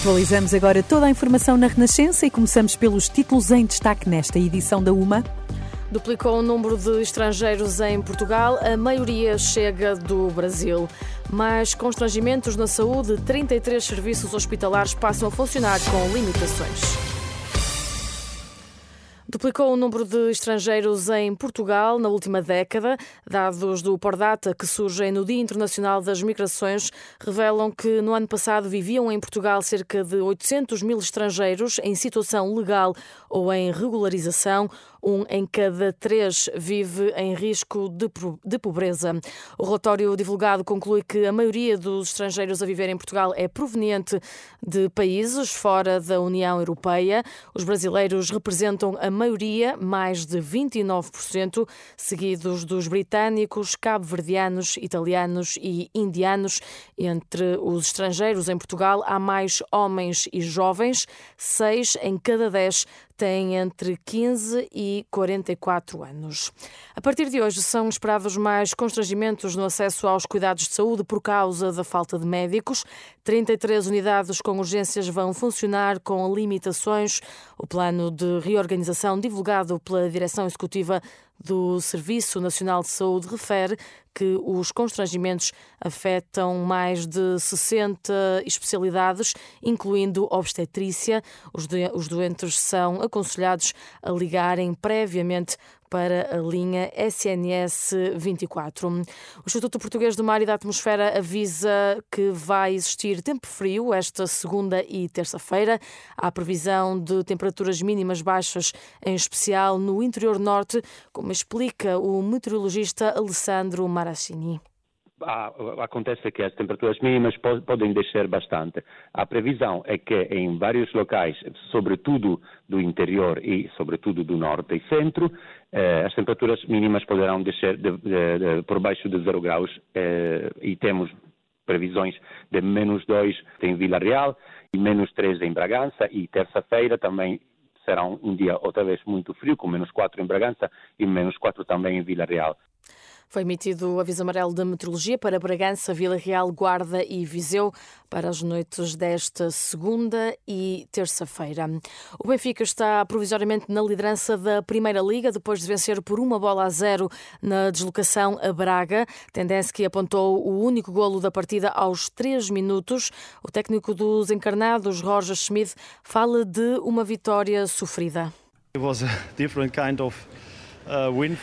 Atualizamos agora toda a informação na Renascença e começamos pelos títulos em destaque nesta edição da UMA. Duplicou o número de estrangeiros em Portugal, a maioria chega do Brasil. Mais constrangimentos na saúde, 33 serviços hospitalares passam a funcionar com limitações. Duplicou o número de estrangeiros em Portugal na última década. Dados do Pordata, que surgem no Dia Internacional das Migrações, revelam que no ano passado viviam em Portugal cerca de 800 mil estrangeiros em situação legal ou em regularização. Um em cada três vive em risco de, pobreza. O relatório divulgado conclui que a maioria dos estrangeiros a viver em Portugal é proveniente de países fora da União Europeia. Os brasileiros representam a maioria, mais de 29%, seguidos dos britânicos, cabo-verdianos, italianos e indianos. Entre os estrangeiros em Portugal há mais homens e jovens, seis em cada dez têm entre 15 e 44 anos. A partir de hoje são esperados mais constrangimentos no acesso aos cuidados de saúde por causa da falta de médicos. 33 unidades com urgências vão funcionar com limitações. O plano de reorganização divulgado pela Direção Executiva do Serviço Nacional de Saúde refere que os constrangimentos afetam mais de 60 especialidades, incluindo obstetrícia. Os, doentes são aconselhados a ligarem previamente para a linha SNS 24. O Instituto Português do Mar e da Atmosfera avisa que vai existir tempo frio esta segunda e terça-feira. Há previsão de temperaturas mínimas baixas, em especial no interior norte, como explica o meteorologista Alessandro Maraschini. Ah, acontece que as temperaturas mínimas podem descer bastante. A previsão é que em vários locais, sobretudo do interior e sobretudo do norte e centro, eh, as temperaturas mínimas poderão descer de, de, de, por baixo de zero graus eh, e temos previsões de menos 2 em Vila Real e menos 3 em Bragança e terça-feira também será um dia outra vez muito frio, com menos 4 em Bragança e menos 4 também em Vila Real. Foi emitido o aviso amarelo da meteorologia para Bragança, Vila Real, Guarda e Viseu para as noites desta segunda e terça-feira. O Benfica está provisoriamente na liderança da Primeira Liga, depois de vencer por uma bola a zero na deslocação a Braga. Tendência que apontou o único golo da partida aos três minutos. O técnico dos encarnados, Roger Schmidt, fala de uma vitória sofrida. It was a different kind of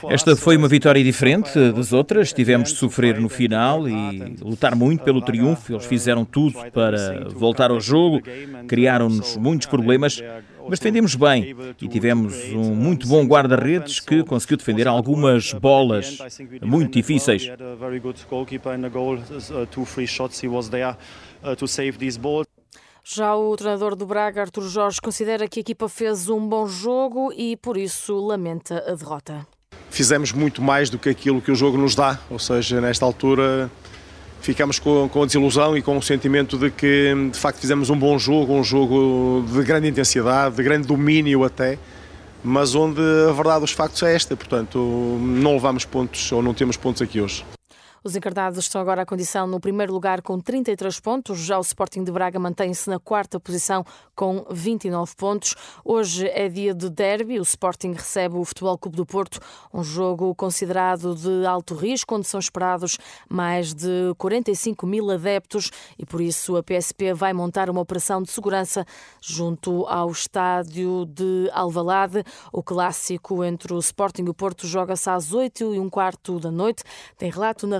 esta foi uma vitória diferente das outras. Tivemos de sofrer no final e lutar muito pelo triunfo. Eles fizeram tudo para voltar ao jogo, criaram-nos muitos problemas, mas defendemos bem e tivemos um muito bom guarda-redes que conseguiu defender algumas bolas muito difíceis. Já o treinador do Braga, Artur Jorge, considera que a equipa fez um bom jogo e por isso lamenta a derrota. Fizemos muito mais do que aquilo que o jogo nos dá, ou seja, nesta altura ficamos com, com a desilusão e com o sentimento de que de facto fizemos um bom jogo, um jogo de grande intensidade, de grande domínio até, mas onde a verdade dos factos é esta, portanto não levamos pontos ou não temos pontos aqui hoje. Os encarnados estão agora à condição no primeiro lugar com 33 pontos. Já o Sporting de Braga mantém-se na quarta posição com 29 pontos. Hoje é dia de derby. O Sporting recebe o Futebol Clube do Porto, um jogo considerado de alto risco, onde são esperados mais de 45 mil adeptos e por isso a PSP vai montar uma operação de segurança junto ao estádio de Alvalade. O clássico entre o Sporting e o Porto joga-se às 8 e um quarto da noite. Tem relato na